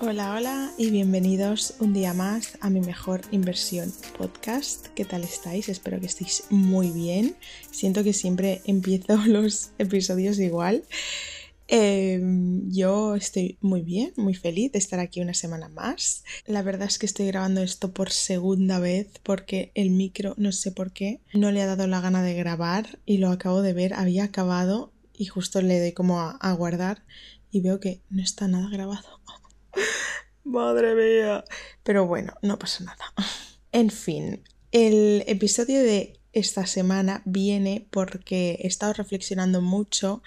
Hola, hola y bienvenidos un día más a mi mejor inversión podcast. ¿Qué tal estáis? Espero que estéis muy bien. Siento que siempre empiezo los episodios igual. Em, yo estoy muy bien, muy feliz de estar aquí una semana más. La verdad es que estoy grabando esto por segunda vez porque el micro, no sé por qué, no le ha dado la gana de grabar y lo acabo de ver, había acabado y justo le doy como a, a guardar y veo que no está nada grabado. Madre mía. Pero bueno, no pasa nada. En fin, el episodio de esta semana viene porque he estado reflexionando mucho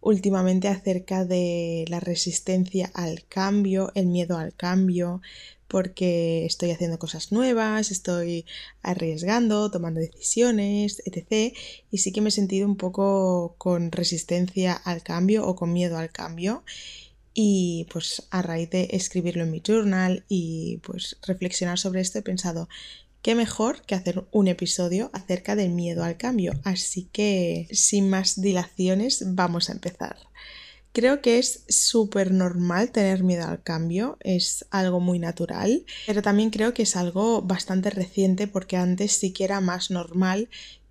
últimamente acerca de la resistencia al cambio, el miedo al cambio, porque estoy haciendo cosas nuevas, estoy arriesgando, tomando decisiones, etc. Y sí que me he sentido un poco con resistencia al cambio o con miedo al cambio. Y pues a raíz de escribirlo en mi journal y pues reflexionar sobre esto he pensado, qué mejor que hacer un episodio acerca del miedo al cambio. Así que sin más dilaciones vamos a empezar. Creo que es súper normal tener miedo al cambio, es algo muy natural, pero también creo que es algo bastante reciente porque antes sí que era más normal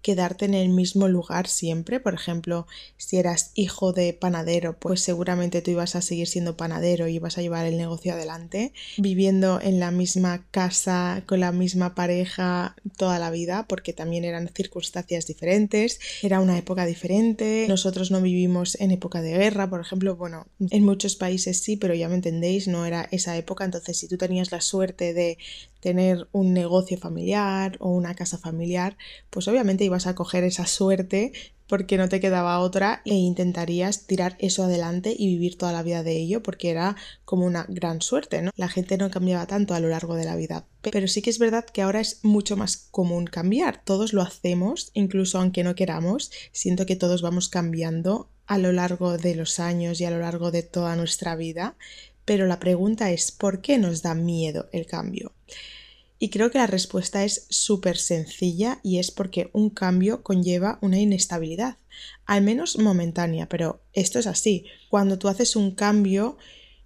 quedarte en el mismo lugar siempre. Por ejemplo, si eras hijo de panadero, pues seguramente tú ibas a seguir siendo panadero y ibas a llevar el negocio adelante, viviendo en la misma casa, con la misma pareja toda la vida, porque también eran circunstancias diferentes, era una época diferente, nosotros no vivimos en época de guerra, por ejemplo, bueno, en muchos países sí, pero ya me entendéis, no era esa época, entonces si tú tenías la suerte de tener un negocio familiar o una casa familiar, pues obviamente ibas a coger esa suerte porque no te quedaba otra e intentarías tirar eso adelante y vivir toda la vida de ello porque era como una gran suerte, ¿no? La gente no cambiaba tanto a lo largo de la vida. Pero sí que es verdad que ahora es mucho más común cambiar. Todos lo hacemos, incluso aunque no queramos. Siento que todos vamos cambiando a lo largo de los años y a lo largo de toda nuestra vida. Pero la pregunta es, ¿por qué nos da miedo el cambio? Y creo que la respuesta es súper sencilla y es porque un cambio conlleva una inestabilidad, al menos momentánea, pero esto es así. Cuando tú haces un cambio,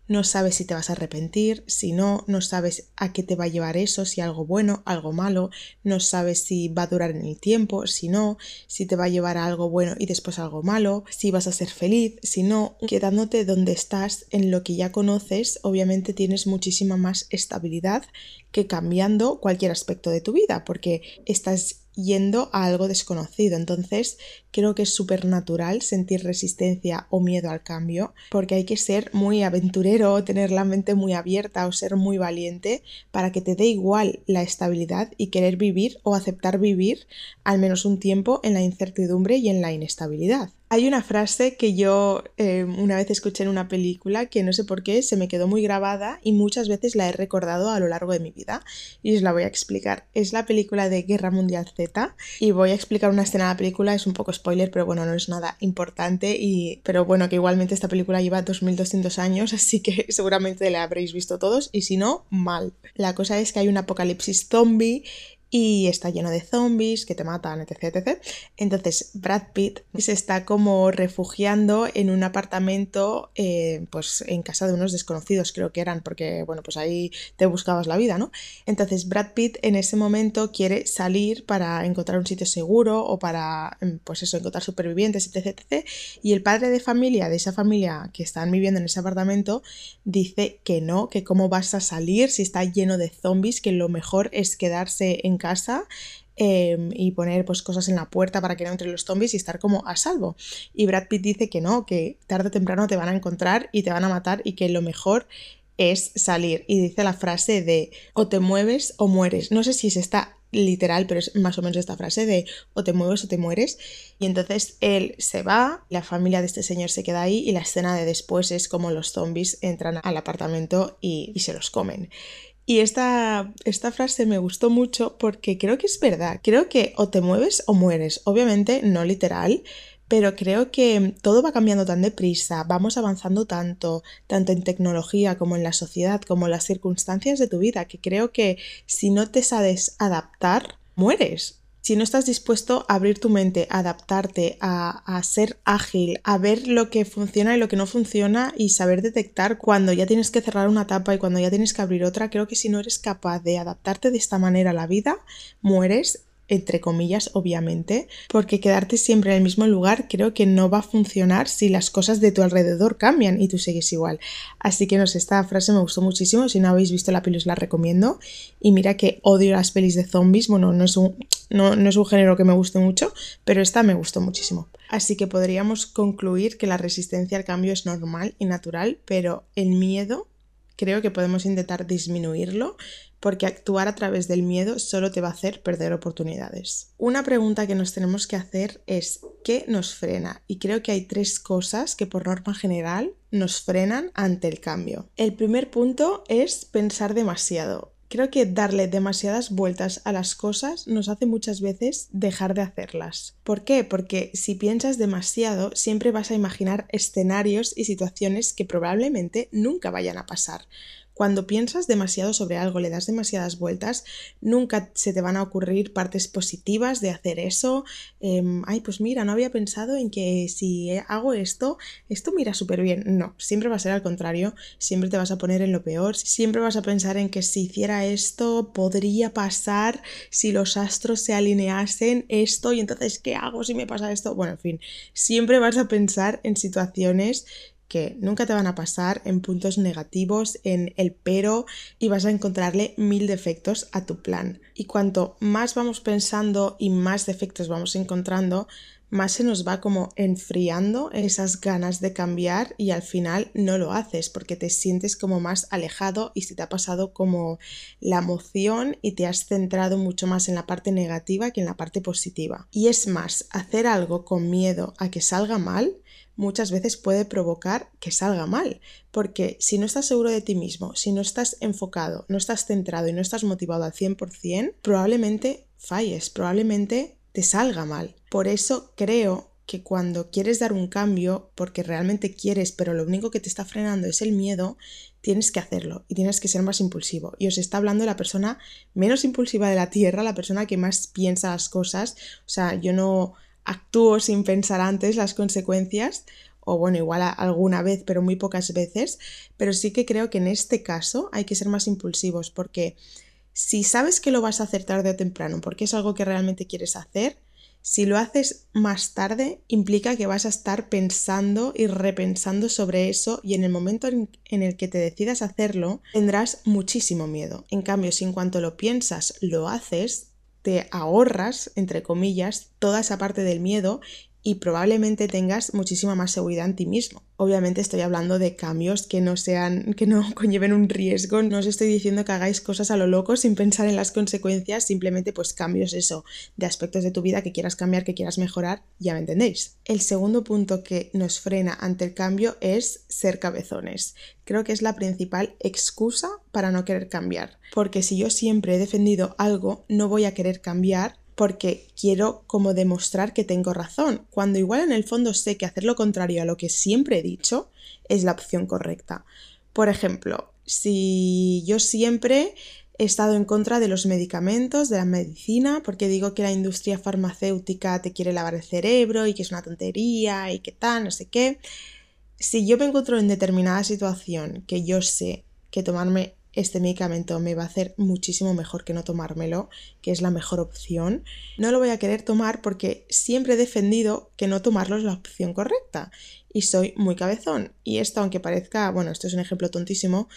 no sabes si te vas a arrepentir, si no, no sabes a qué te va a llevar eso, si algo bueno, algo malo, no sabes si va a durar en el tiempo, si no, si te va a llevar a algo bueno y después algo malo, si vas a ser feliz, si no, quedándote donde estás en lo que ya conoces, obviamente tienes muchísima más estabilidad que cambiando cualquier aspecto de tu vida, porque estás yendo a algo desconocido. Entonces, creo que es súper natural sentir resistencia o miedo al cambio, porque hay que ser muy aventurero, tener la mente muy abierta o ser muy valiente para que te dé igual la estabilidad y querer vivir o aceptar vivir al menos un tiempo en la incertidumbre y en la inestabilidad. Hay una frase que yo eh, una vez escuché en una película que no sé por qué se me quedó muy grabada y muchas veces la he recordado a lo largo de mi vida y os la voy a explicar. Es la película de Guerra Mundial Z y voy a explicar una escena de la película, es un poco spoiler, pero bueno, no es nada importante y pero bueno, que igualmente esta película lleva 2200 años, así que seguramente la habréis visto todos y si no, mal. La cosa es que hay un apocalipsis zombie y está lleno de zombies que te matan, etc, etc. Entonces Brad Pitt se está como refugiando en un apartamento, eh, pues en casa de unos desconocidos creo que eran, porque bueno, pues ahí te buscabas la vida, ¿no? Entonces Brad Pitt en ese momento quiere salir para encontrar un sitio seguro o para, mm, pues eso, encontrar supervivientes, etc, etc. Y el padre de familia, de esa familia que están viviendo en ese apartamento, dice que no, que cómo vas a salir si está lleno de zombies, que lo mejor es quedarse en casa em, y poner pues cosas en la puerta para que no entren los zombies y estar como a salvo. Y Brad Pitt dice que no, que tarde o temprano te van a encontrar y te van a matar y que lo mejor es salir. Y dice la frase de o te mueves o mueres. No sé si es esta literal, pero es más o menos esta frase de o te mueves o te mueres. Y entonces él se va, la familia de este señor se queda ahí y la escena de después es como los zombies entran al apartamento y, y se los comen. Y esta, esta frase me gustó mucho porque creo que es verdad. Creo que o te mueves o mueres. Obviamente no literal, pero creo que todo va cambiando tan deprisa, vamos avanzando tanto, tanto en tecnología como en la sociedad, como en las circunstancias de tu vida, que creo que si no te sabes adaptar, mueres. Si no estás dispuesto a abrir tu mente, a adaptarte, a, a, ser ágil, a ver lo que funciona y lo que no funciona y saber detectar cuando ya tienes que cerrar una etapa y cuando ya tienes que abrir otra, creo que si no eres capaz de adaptarte de esta manera a la vida, mueres entre comillas, obviamente, porque quedarte siempre en el mismo lugar creo que no va a funcionar si las cosas de tu alrededor cambian y tú sigues igual. Así que no sé, esta frase me gustó muchísimo, si no habéis visto la peli os la recomiendo. Y mira que odio las pelis de zombies, bueno, no es un, no, no es un género que me guste mucho, pero esta me gustó muchísimo. Así que podríamos concluir que la resistencia al cambio es normal y natural, pero el miedo creo que podemos intentar disminuirlo porque actuar a través del miedo solo te va a hacer perder oportunidades. Una pregunta que nos tenemos que hacer es ¿qué nos frena? Y creo que hay tres cosas que por norma general nos frenan ante el cambio. El primer punto es pensar demasiado. Creo que darle demasiadas vueltas a las cosas nos hace muchas veces dejar de hacerlas. ¿Por qué? Porque si piensas demasiado siempre vas a imaginar escenarios y situaciones que probablemente nunca vayan a pasar. Cuando piensas demasiado sobre algo, le das demasiadas vueltas, nunca se te van a ocurrir partes positivas de hacer eso. Em, ay, pues mira, no había pensado en que si hago esto, esto mira súper bien. No, siempre va a ser al contrario, siempre te vas a poner en lo peor, siempre vas a pensar en que si hiciera esto, podría pasar, si los astros se alineasen esto, y entonces, ¿qué hago si me pasa esto? Bueno, en fin, siempre vas a pensar en situaciones que nunca te van a pasar en puntos negativos, en el pero y vas a encontrarle mil defectos a tu plan. Y cuanto más vamos pensando y más defectos vamos encontrando, más se nos va como enfriando esas ganas de cambiar y al final no lo haces porque te sientes como más alejado y se te ha pasado como la emoción y te has centrado mucho más en la parte negativa que en la parte positiva. Y es más, hacer algo con miedo a que salga mal muchas veces puede provocar que salga mal, porque si no estás seguro de ti mismo, si no estás enfocado, no estás centrado y no estás motivado al 100%, probablemente falles, probablemente te salga mal. Por eso creo que cuando quieres dar un cambio, porque realmente quieres, pero lo único que te está frenando es el miedo, tienes que hacerlo y tienes que ser más impulsivo. Y os está hablando la persona menos impulsiva de la Tierra, la persona que más piensa las cosas. O sea, yo no actúo sin pensar antes las consecuencias, o bueno, igual alguna vez, pero muy pocas veces, pero sí que creo que en este caso hay que ser más impulsivos porque si sabes que lo vas a hacer tarde o temprano, porque es algo que realmente quieres hacer, si lo haces más tarde, implica que vas a estar pensando y repensando sobre eso y en el momento en, el que te decidas hacerlo, tendrás muchísimo miedo. En cambio, si en cuanto lo piensas, lo haces, te ahorras, entre comillas, toda esa parte del miedo y probablemente tengas muchísima más seguridad en ti mismo. Obviamente estoy hablando de cambios que no sean, que no conlleven un riesgo. No os estoy diciendo que hagáis cosas a lo loco sin pensar en las consecuencias, simplemente pues cambios eso, de aspectos de tu vida que quieras cambiar, que quieras mejorar, ya me entendéis. El segundo punto que nos frena ante el cambio es ser cabezones. Creo que es la principal excusa para no querer cambiar. Porque si yo siempre he defendido algo, no voy a querer cambiar porque quiero como demostrar que tengo razón, cuando igual en el fondo sé que hacer lo contrario a lo que siempre he dicho es la opción correcta. Por ejemplo, si yo siempre he estado en contra de los medicamentos, de la medicina, porque digo que la industria farmacéutica te quiere lavar el cerebro y que es una tontería y que tal, no sé qué. Si yo me encuentro en determinada situación que yo sé que tomarme este medicamento me va a hacer muchísimo mejor que no tomármelo, que es la mejor opción, no lo voy a querer tomar porque siempre he defendido que no tomarlo es la opción correcta y soy muy cabezón. Y esto, aunque parezca, bueno, esto es un ejemplo tontísimo,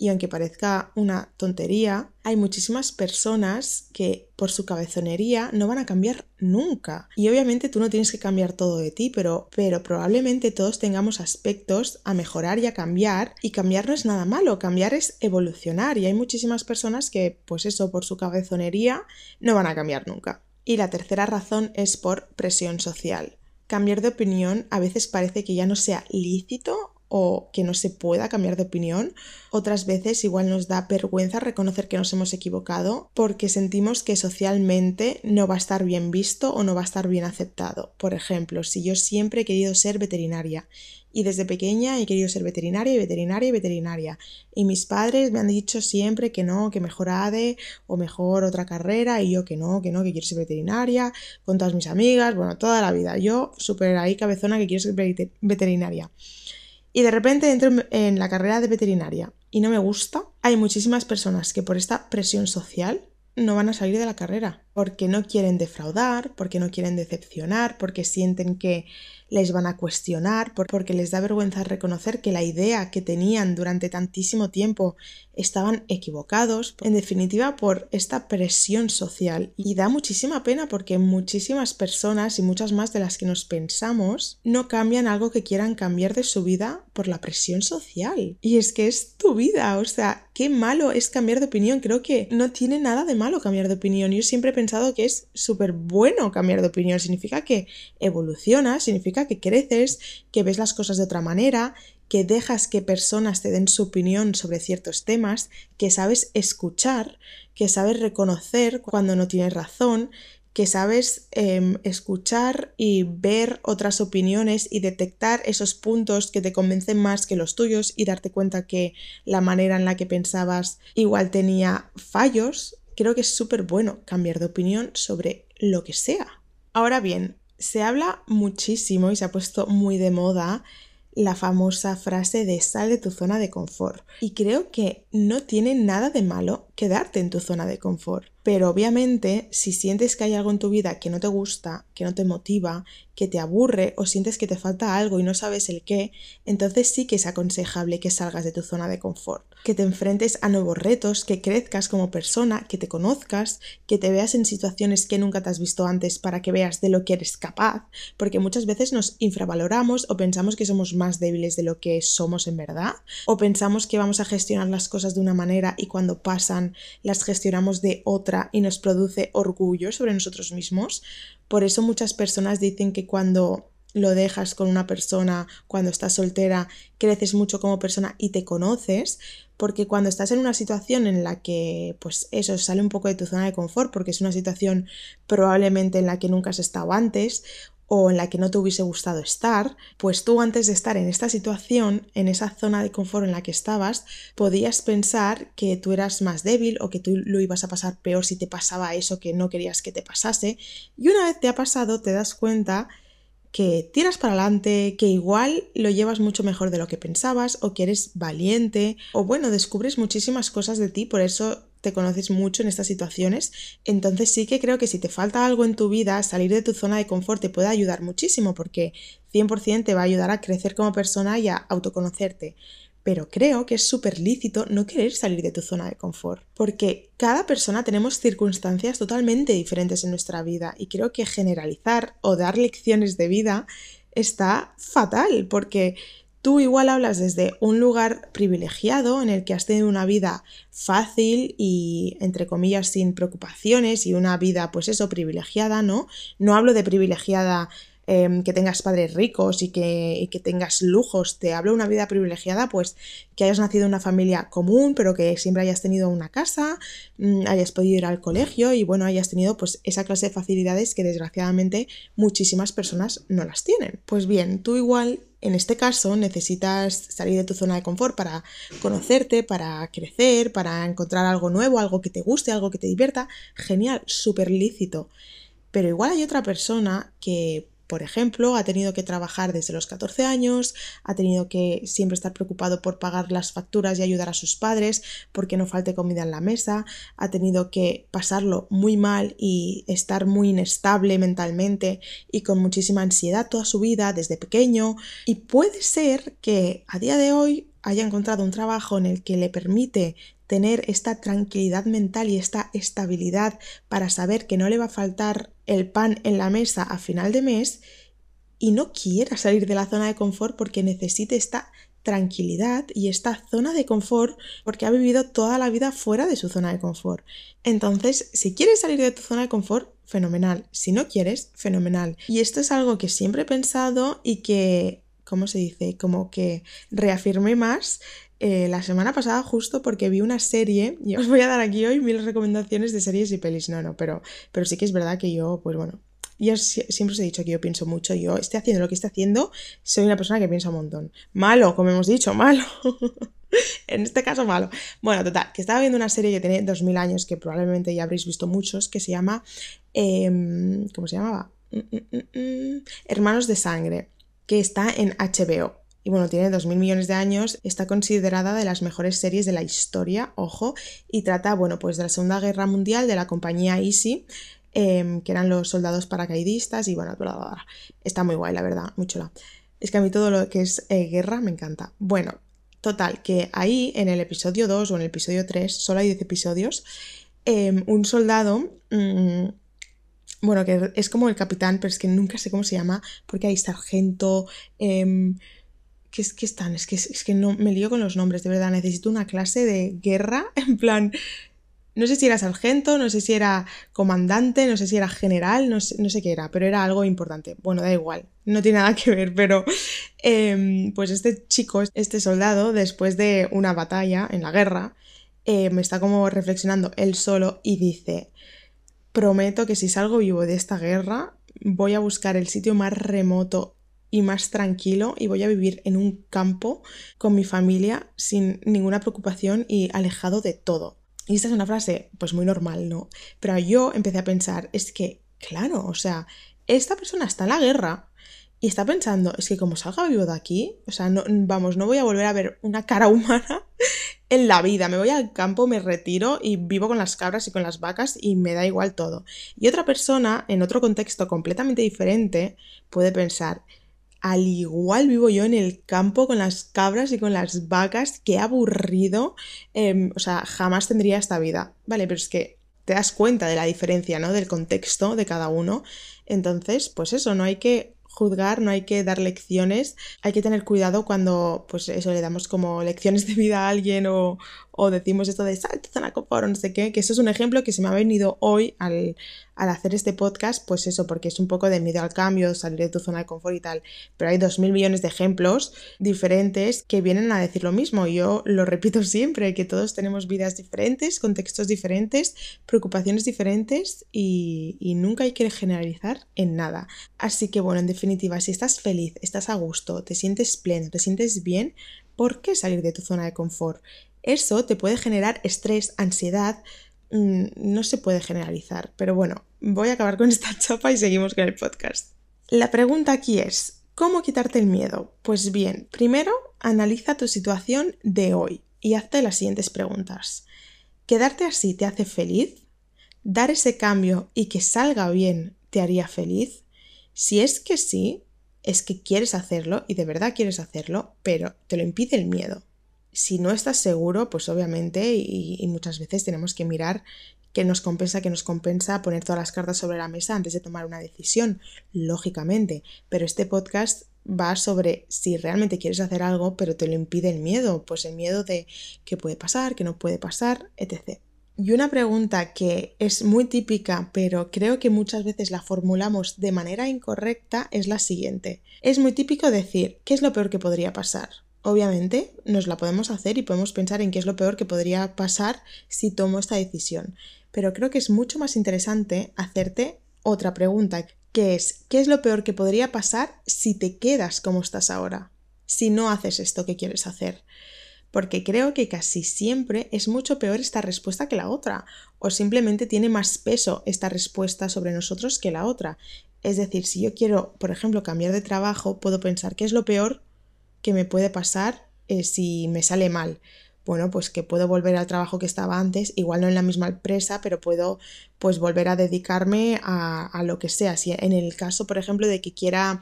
y aunque parezca una tontería, hay muchísimas personas que por su cabezonería no van a cambiar nunca. Y obviamente tú no tienes que cambiar todo de ti, pero, pero probablemente todos tengamos aspectos a mejorar y a cambiar. Y cambiar no es nada malo, cambiar es evolucionar. Y hay muchísimas personas que, pues eso, por su cabezonería no van a cambiar nunca. Y la tercera razón es por presión social. Cambiar de opinión a veces parece que ya no sea lícito o que no se pueda cambiar de opinión. Otras veces igual nos da vergüenza reconocer que nos hemos equivocado porque sentimos que socialmente no va a estar bien visto o no va a estar bien aceptado. Por ejemplo, si yo siempre he querido ser veterinaria y desde pequeña he querido ser veterinaria y veterinaria y veterinaria. Y mis padres me han dicho siempre que no, que mejor ADE o mejor otra carrera y yo que no, que no, que quiero ser veterinaria, con todas mis amigas, bueno, toda la vida. Yo súper ahí cabezona que quiero ser veterinaria. Y de repente entro en la carrera de veterinaria y no me gusta. Hay muchísimas personas que por esta presión social no van a salir de la carrera porque no quieren defraudar, porque no quieren decepcionar, porque sienten que les van a cuestionar, porque les da vergüenza reconocer que la idea que tenían durante tantísimo tiempo estaban equivocados, en definitiva por esta presión social. Y da muchísima pena porque muchísimas personas y muchas más de las que nos pensamos no cambian algo que quieran cambiar de su vida por la presión social. Y es que es tu vida, o sea, qué malo es cambiar de opinión. Creo que no tiene nada de malo cambiar de opinión. Yo siempre he pensado que es súper bueno cambiar de opinión. Significa que evolucionas, significa que creces, que ves las cosas de otra manera, que dejas que personas te den su opinión sobre ciertos temas, que sabes escuchar, que sabes reconocer cuando no tienes razón, que sabes em, escuchar y ver otras opiniones y detectar esos puntos que te convencen más que los tuyos y darte cuenta que la manera en la que pensabas igual tenía fallos, creo que es súper bueno cambiar de opinión sobre lo que sea. Ahora bien, se habla muchísimo y se ha puesto muy de moda la famosa frase de sal de tu zona de confort. Y creo que no tiene nada de malo quedarte en tu zona de confort. Pero obviamente, si sientes que hay algo en tu vida que no te gusta, que no te motiva, que te aburre o sientes que te falta algo y no sabes el qué, entonces sí que es aconsejable que salgas de tu zona de confort, que te enfrentes a nuevos retos, que crezcas como persona, que te conozcas, que te veas en situaciones que nunca te has visto antes para que veas de lo que eres capaz, porque muchas veces nos infravaloramos o pensamos que somos más débiles de lo que somos en verdad, o pensamos que vamos a gestionar las cosas de una manera y cuando pasan las gestionamos de otra y nos produce orgullo sobre nosotros mismos, por eso muchas personas dicen que cuando lo dejas con una persona, cuando estás soltera, creces mucho como persona y te conoces, porque cuando estás en una situación en la que, pues eso, sale un poco de tu zona de confort, porque es una situación probablemente en la que nunca has estado antes, o en la que no te hubiese gustado estar, pues tú antes de estar en esta situación, en esa zona de confort en la que estabas, podías pensar que tú eras más débil o que tú lo ibas a pasar peor si te pasaba eso que no querías que te pasase. Y una vez te ha pasado, te das cuenta que tiras para adelante, que igual lo llevas mucho mejor de lo que pensabas, o que eres valiente, o bueno, descubres muchísimas cosas de ti, por eso te conoces mucho en estas situaciones, entonces sí que creo que si te falta algo en tu vida, salir de tu zona de confort te puede ayudar muchísimo porque 100% te va a ayudar a crecer como persona y a autoconocerte. Pero creo que es súper lícito no querer salir de tu zona de confort, porque cada persona tenemos circunstancias totalmente diferentes en nuestra vida y creo que generalizar o dar lecciones de vida está fatal, porque Tú igual hablas desde un lugar privilegiado en el que has tenido una vida fácil y, entre comillas, sin preocupaciones y una vida, pues eso, privilegiada, ¿no? No hablo de privilegiada em, que tengas padres ricos y que, que, tengas lujos. Te hablo de una vida privilegiada, pues que hayas nacido en una familia común, pero que siempre hayas tenido una casa, mm, hayas podido ir al colegio y bueno, hayas tenido pues esa clase de facilidades que desgraciadamente muchísimas personas no las tienen. Pues bien, tú igual en este caso necesitas salir de tu zona de confort para conocerte, para crecer, para encontrar algo nuevo, algo que te guste, algo que te divierta. Genial, súper lícito. Pero igual hay otra persona que por ejemplo, ha tenido que trabajar desde los 14 años, ha tenido que siempre estar preocupado por pagar las facturas y ayudar a sus padres porque no falte comida en la mesa, ha tenido que pasarlo muy mal y estar muy inestable mentalmente y con muchísima ansiedad toda su vida desde pequeño. Y puede ser que a día de hoy haya encontrado un trabajo en el que le permite tener esta tranquilidad mental y esta estabilidad para saber que no le va a faltar el pan en la mesa a final de mes y no quiera salir de la zona de confort porque necesite esta tranquilidad y esta zona de confort porque ha vivido toda la vida fuera de su zona de confort. Entonces, si quieres salir de tu zona de confort, fenomenal. Si no quieres, fenomenal. Y esto es algo que siempre he pensado y que ¿cómo se dice? Como que reafirmé más eh, la semana pasada justo porque vi una serie, y os voy a dar aquí hoy mil recomendaciones de series y pelis, no, no, pero, pero sí que es verdad que yo, pues bueno, yo siempre os he dicho que yo pienso mucho, yo esté haciendo lo que esté haciendo, soy una persona que piensa un montón. Malo, como hemos dicho, malo. en este caso malo. Bueno, total, que estaba viendo una serie que tiene 2000 años, que probablemente ya habréis visto muchos, que se llama... Em, ¿Cómo se llamaba? Mm, mm, mm, Hermanos de Sangre, que está en HBO. Y bueno, tiene 2.000 millones de años, está considerada de las mejores series de la historia, ojo, y trata, bueno, pues de la Segunda Guerra Mundial, de la compañía Easy, Em, que eran los soldados paracaidistas y bueno, está muy guay, la verdad, muy chula. Es que a mí todo lo que es eh, guerra me encanta. Bueno, total, que ahí en el episodio 2 o en el episodio 3, solo hay 10 episodios, em, un soldado... Mm, bueno, que es como el capitán, pero es que nunca sé cómo se llama, porque hay sargento, eh, ¿Qué, es, que están? Es que, es que no me lío con los nombres, de verdad. Necesito una clase de guerra. En plan, no sé si era sargento, no sé si era comandante, no sé si era general, no sé, no sé qué era, pero era algo importante. Bueno, da igual, no tiene nada que ver, pero em, pues este chico, este soldado, después de una batalla en la guerra, me em, está como reflexionando él solo y dice, prometo que si salgo vivo de esta guerra, voy a buscar el sitio más remoto y más tranquilo y voy a vivir en un campo con mi familia sin ninguna preocupación y alejado de todo. Y esta es una frase pues muy normal, ¿no? Pero yo empecé a pensar, es que, claro, o sea, esta persona está en la guerra y está pensando, es que como salga vivo de aquí, o sea, no, vamos, no voy a volver a ver una cara humana en la vida, me voy al campo, me retiro y vivo con las cabras y con las vacas y me da igual todo. Y otra persona, en otro contexto completamente diferente, puede pensar, al igual vivo yo en el campo con las cabras y con las vacas, qué aburrido, em, o sea, jamás tendría esta vida, ¿vale? Pero es que te das cuenta de la diferencia, ¿no? Del contexto de cada uno. Entonces, pues eso, no hay que juzgar, no hay que dar lecciones, hay que tener cuidado cuando, pues eso, le damos como lecciones de vida a alguien o, o decimos esto de salto zona confort o no sé qué, que eso es un ejemplo que se me ha venido hoy al, al hacer este podcast, pues eso, porque es un poco de miedo al cambio, salir de tu zona de confort y tal. Pero hay dos mil millones de ejemplos diferentes que vienen a decir lo mismo. Yo lo repito siempre, que todos tenemos vidas diferentes, contextos diferentes, preocupaciones diferentes y, y nunca hay que generalizar en nada. Así que bueno, en definitiva, si estás feliz, estás a gusto, te sientes pleno, te sientes bien, ¿por qué salir de tu zona de confort? Eso te puede generar estrés, ansiedad, Mm, no se puede generalizar, pero bueno, voy a acabar con esta chapa y seguimos con el podcast. La pregunta aquí es, ¿cómo quitarte el miedo? Pues bien, primero analiza tu situación de hoy y hazte las siguientes preguntas. ¿Quedarte así te hace feliz? ¿Dar ese cambio y que salga bien te haría feliz? Si es que sí, es que quieres hacerlo y de verdad quieres hacerlo, pero te lo impide el miedo si no estás seguro, pues obviamente, y, muchas veces tenemos que mirar qué nos compensa, qué nos compensa, poner todas las cartas sobre la mesa antes de tomar una decisión, lógicamente. Pero este podcast va sobre si realmente quieres hacer algo, pero te lo impide el miedo, pues el miedo de qué puede pasar, qué no puede pasar, etc. Y una pregunta que es muy típica, pero creo que muchas veces la formulamos de manera incorrecta, es la siguiente. Es muy típico decir, ¿qué es lo peor que podría pasar? Obviamente nos la podemos hacer y podemos pensar en qué es lo peor que podría pasar si tomo esta decisión. Pero creo que es mucho más interesante hacerte otra pregunta, que es ¿qué es lo peor que podría pasar si te quedas como estás ahora? Si no haces esto que quieres hacer. Porque creo que casi siempre es mucho peor esta respuesta que la otra, o simplemente tiene más peso esta respuesta sobre nosotros que la otra. Es decir, si yo quiero, por ejemplo, cambiar de trabajo, puedo pensar qué es lo peor que me puede pasar eh, si me sale mal. Bueno, pues que puedo volver al trabajo que estaba antes, igual no en la misma empresa, pero puedo pues volver a dedicarme a, a lo que sea. Si en el caso, por ejemplo, de que quiera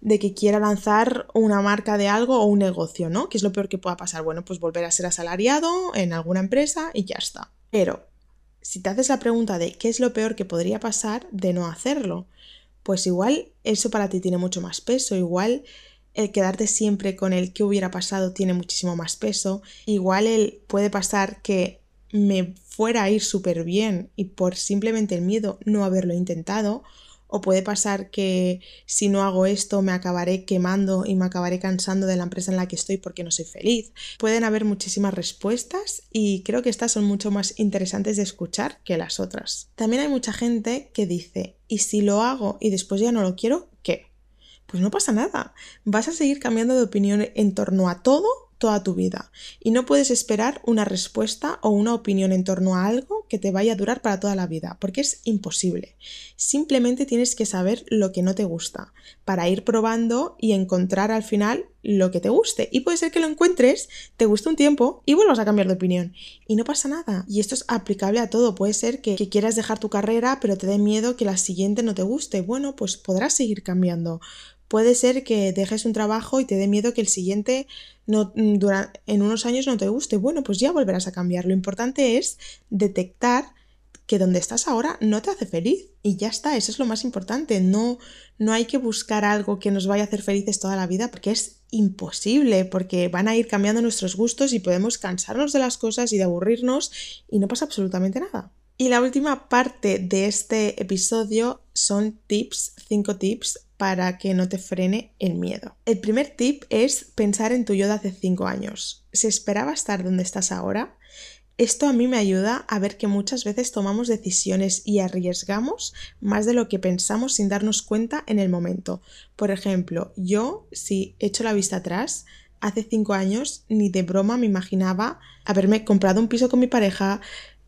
de que quiera lanzar una marca de algo o un negocio, ¿no? ¿Qué es lo peor que pueda pasar? Bueno, pues volver a ser asalariado en alguna empresa y ya está. Pero si te haces la pregunta de qué es lo peor que podría pasar de no hacerlo, pues igual eso para ti tiene mucho más peso, igual el quedarte siempre con el que hubiera pasado tiene muchísimo más peso. Igual el puede pasar que me fuera a ir súper bien y por simplemente el miedo no haberlo intentado. o puede pasar que si no hago esto me acabaré quemando y me acabaré cansando de la empresa en la que estoy porque no soy feliz. Pueden haber muchísimas respuestas y creo que estas son mucho más interesantes de escuchar que las otras. También hay mucha gente que dice, ¿y si lo hago y después ya no lo quiero, qué? Pues no pasa nada. Vas a seguir cambiando de opinión en torno a todo toda tu vida y no puedes esperar una respuesta o una opinión en torno a algo que te vaya a durar para toda la vida, porque es imposible. Simplemente tienes que saber lo que no te gusta para ir probando y encontrar al final lo que te guste. Y puede ser que lo encuentres, te guste un tiempo y vuelvas a cambiar de opinión. Y no pasa nada. Y esto es aplicable a todo. Puede ser que, que quieras dejar tu carrera, pero te dé miedo que la siguiente no te guste. Bueno, pues podrás seguir cambiando. Puede ser que dejes un trabajo y te dé miedo que el siguiente no, mm, en unos años no te guste. Bueno, pues ya volverás a cambiar. Lo importante es detectar que donde estás ahora no te hace feliz y ya está, eso es lo más importante. No, no hay que buscar algo que nos vaya a hacer felices toda la vida porque es imposible, porque van a ir cambiando nuestros gustos y podemos cansarnos de las cosas y de aburrirnos y no pasa absolutamente nada. Y la última parte de este episodio son tips, 5 tips para que no te frene el miedo. El primer tip es pensar en tu yo de hace 5 años. ¿Se esperaba estar donde estás ahora? Esto a mí me ayuda a ver que muchas veces tomamos decisiones y arriesgamos más de lo que pensamos sin darnos cuenta en el momento. Por ejemplo, yo, si echo la vista atrás, hace 5 años ni de broma me imaginaba haberme comprado un piso con mi pareja,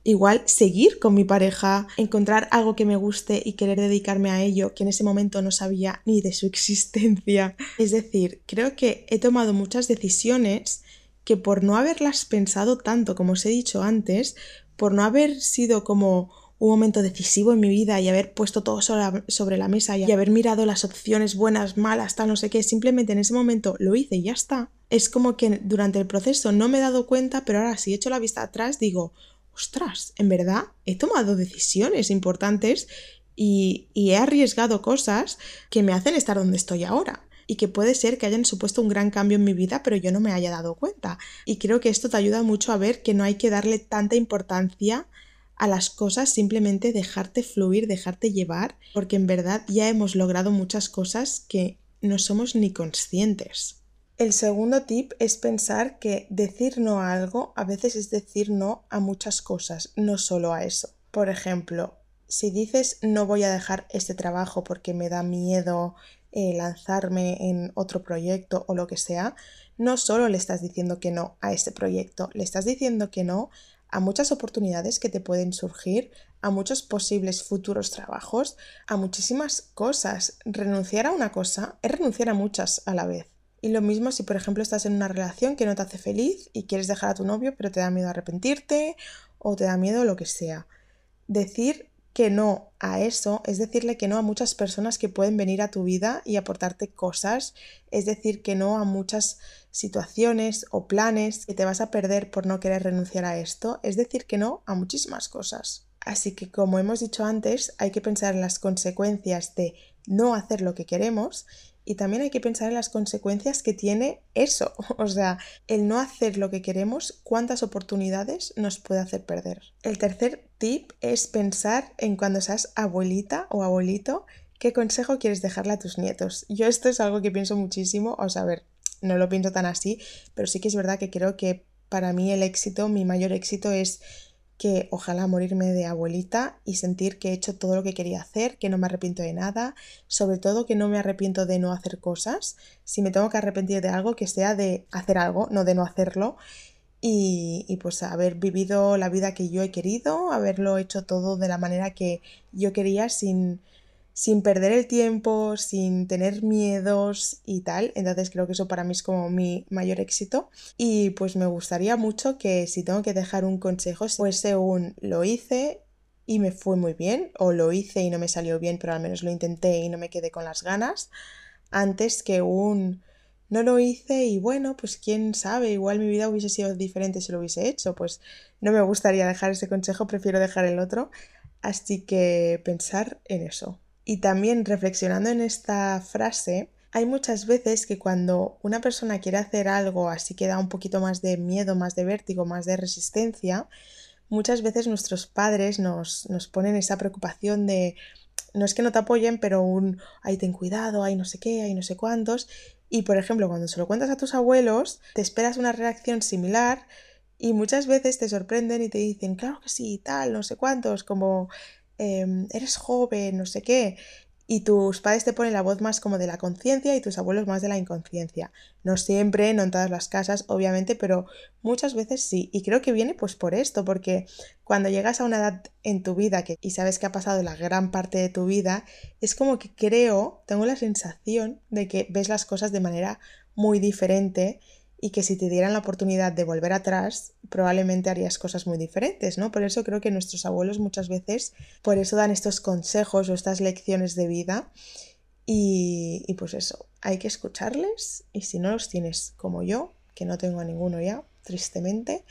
igual seguir con mi pareja, encontrar algo que me guste y querer dedicarme a ello, que en ese momento no sabía ni de su existencia. Es decir, creo que he tomado muchas decisiones que por no haberlas pensado tanto, como os he dicho antes, por no haber sido como un momento decisivo en mi vida y haber puesto todo sobre la, mesa y haber mirado las opciones buenas, malas, tal, no sé qué, simplemente en ese momento lo hice y ya está. Es como que durante el proceso no me he dado cuenta, pero ahora si echo la vista atrás digo, ostras, en verdad he tomado decisiones importantes y, he arriesgado cosas que me hacen estar donde estoy ahora y que puede ser que hayan supuesto un gran cambio en mi vida, pero yo no me haya dado cuenta. Y creo que esto te ayuda mucho a ver que no hay que darle tanta importancia a las cosas, simplemente dejarte fluir, dejarte llevar, porque en verdad ya hemos logrado muchas cosas que no somos ni conscientes. El segundo tip es pensar que decir no a algo a veces es decir no a muchas cosas, no solo a eso. Por ejemplo, si dices no voy a dejar este trabajo porque me da miedo eh, lanzarme en otro proyecto o lo que sea, no solo le estás diciendo que no a este proyecto, le estás diciendo que no a muchas oportunidades que te pueden surgir, a muchos posibles futuros trabajos, a muchísimas cosas. Renunciar a una cosa es renunciar a muchas a la vez. Y lo mismo si, por ejemplo, estás en una relación que no te hace feliz y quieres dejar a tu novio, pero te da miedo arrepentirte o te da miedo lo que sea. Decir que no a eso es decirle que no a muchas personas que pueden venir a tu vida y aportarte cosas, es decir que no a muchas situaciones o planes que te vas a perder por no querer renunciar a esto, es decir que no a muchísimas cosas. Así que como hemos dicho antes, hay que pensar en las consecuencias de no hacer lo que queremos y también hay que pensar en las consecuencias que tiene eso, o sea, el no hacer lo que queremos, cuántas oportunidades nos puede hacer perder. El tercer tip es pensar en cuando seas abuelita o abuelito, qué consejo quieres dejarle a tus nietos. Yo esto es algo que pienso muchísimo, o sea, a ver, no lo pienso tan así, pero sí que es verdad que creo que para mí el éxito, mi mayor éxito es que ojalá morirme de abuelita y sentir que he hecho todo lo que quería hacer, que no me arrepiento de nada, sobre todo que no me arrepiento de no hacer cosas, si me tengo que arrepentir de algo, que sea de hacer algo, no de no hacerlo, y, y, pues haber vivido la vida que yo he querido, haberlo hecho todo de la manera que yo quería sin sin perder el tiempo, sin tener miedos y tal. Entonces creo que eso para mí es como mi mayor éxito. Y pues me gustaría mucho que si tengo que dejar un consejo fuese un lo hice y me fue muy bien o lo hice y no me salió bien pero al menos lo intenté y no me quedé con las ganas antes que un no lo hice y bueno, pues quién sabe, igual mi vida hubiese sido diferente si lo hubiese hecho, pues no me gustaría dejar ese consejo, prefiero dejar el otro, así que pensar en eso. Y también reflexionando en esta frase, hay muchas veces que cuando una persona quiere hacer algo así que da un poquito más de miedo, más de vértigo, más de resistencia, muchas veces nuestros padres nos, nos ponen esa preocupación de no es que no te apoyen, pero un, ay, ten cuidado, hay no sé qué, hay no sé cuántos. Y por ejemplo, cuando se lo cuentas a tus abuelos, te esperas una reacción similar y muchas veces te sorprenden y te dicen, claro que sí, tal, no sé cuántos, como em, eres joven, no sé qué y tus padres te ponen la voz más como de la conciencia y tus abuelos más de la inconsciencia. No siempre, no en todas las casas, obviamente, pero muchas veces sí. Y creo que viene pues por esto, porque cuando llegas a una edad en tu vida que, y sabes que ha pasado la gran parte de tu vida, es como que creo, tengo la sensación de que ves las cosas de manera muy diferente y que si te dieran la oportunidad de volver atrás, probablemente harías cosas muy diferentes, ¿no? Por eso creo que nuestros abuelos muchas veces, por eso dan estos consejos o estas lecciones de vida y, y pues eso, hay que escucharles y si no los tienes como yo, que no tengo a ninguno ya, tristemente,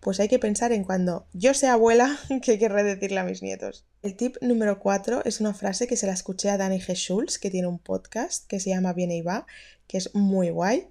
pues hay que pensar en cuando yo sea abuela, ¿qué querré decirle a mis nietos? El tip número 4 es una frase que se la escuché a Dani G. Schulz, que tiene un podcast que se llama Viene y va, que es muy guay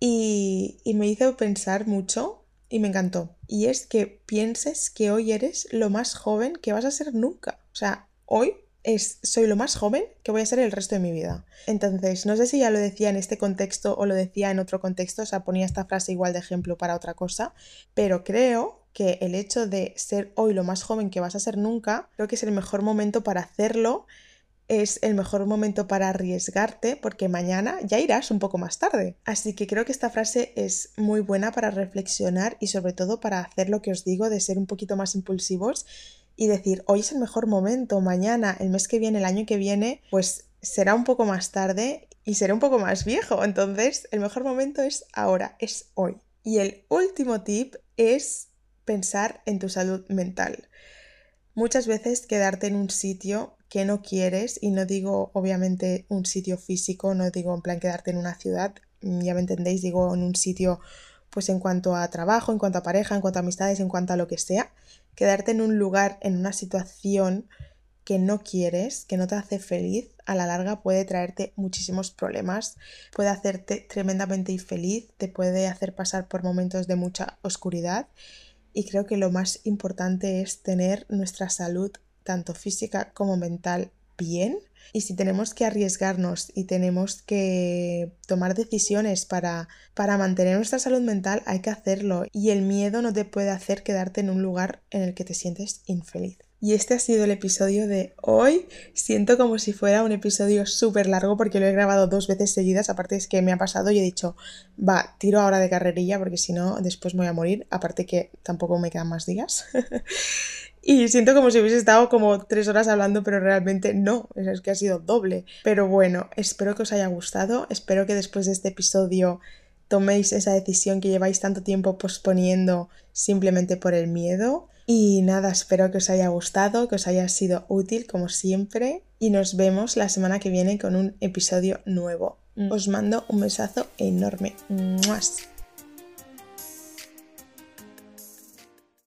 y, me hizo pensar mucho y me encantó. Y es que pienses que hoy eres lo más joven que vas a ser nunca. O sea, hoy es, soy lo más joven que voy a ser el resto de mi vida. Entonces, no sé si ya lo decía en este contexto o lo decía en otro contexto, o sea, ponía esta frase igual de ejemplo para otra cosa, pero creo que el hecho de ser hoy lo más joven que vas a ser nunca, creo que es el mejor momento para hacerlo es el mejor momento para arriesgarte porque mañana ya irás un poco más tarde. Así que creo que esta frase es muy buena para reflexionar y sobre todo para hacer lo que os digo de ser un poquito más impulsivos y decir, hoy es el mejor momento, mañana, el mes que viene, el año que viene, pues será un poco más tarde y será un poco más viejo. Entonces, el mejor momento es ahora, es hoy. Y el último tip es pensar en tu salud mental. Muchas veces quedarte en un sitio que no quieres, y no digo obviamente un sitio físico, no digo en plan quedarte en una ciudad, mm, ya me entendéis, digo en un sitio pues en cuanto a trabajo, en cuanto a pareja, en cuanto a amistades, en cuanto a lo que sea, quedarte en un lugar, en una situación que no quieres, que no te hace feliz, a la larga puede traerte muchísimos problemas, puede hacerte tremendamente infeliz, te puede hacer pasar por momentos de mucha oscuridad y creo que lo más importante es tener nuestra salud tanto física como mental, bien. Y si tenemos que arriesgarnos y tenemos que tomar decisiones para, para mantener nuestra salud mental, hay que hacerlo. Y el miedo no te puede hacer quedarte en un lugar en el que te sientes infeliz. Y este ha sido el episodio de hoy. Siento como si fuera un episodio súper largo porque lo he grabado dos veces seguidas. Aparte es que me ha pasado y he dicho, va, tiro ahora de carrerilla porque si no, después me voy a morir. Aparte que tampoco me quedan más días. Y siento como si hubiese estado como tres horas hablando, pero realmente no, es que ha sido doble. Pero bueno, espero que os haya gustado, espero que después de este episodio toméis esa decisión que lleváis tanto tiempo posponiendo simplemente por el miedo. Y nada, espero que os haya gustado, que os haya sido útil como siempre y nos vemos la semana que viene con un episodio nuevo. Os mando un besazo enorme.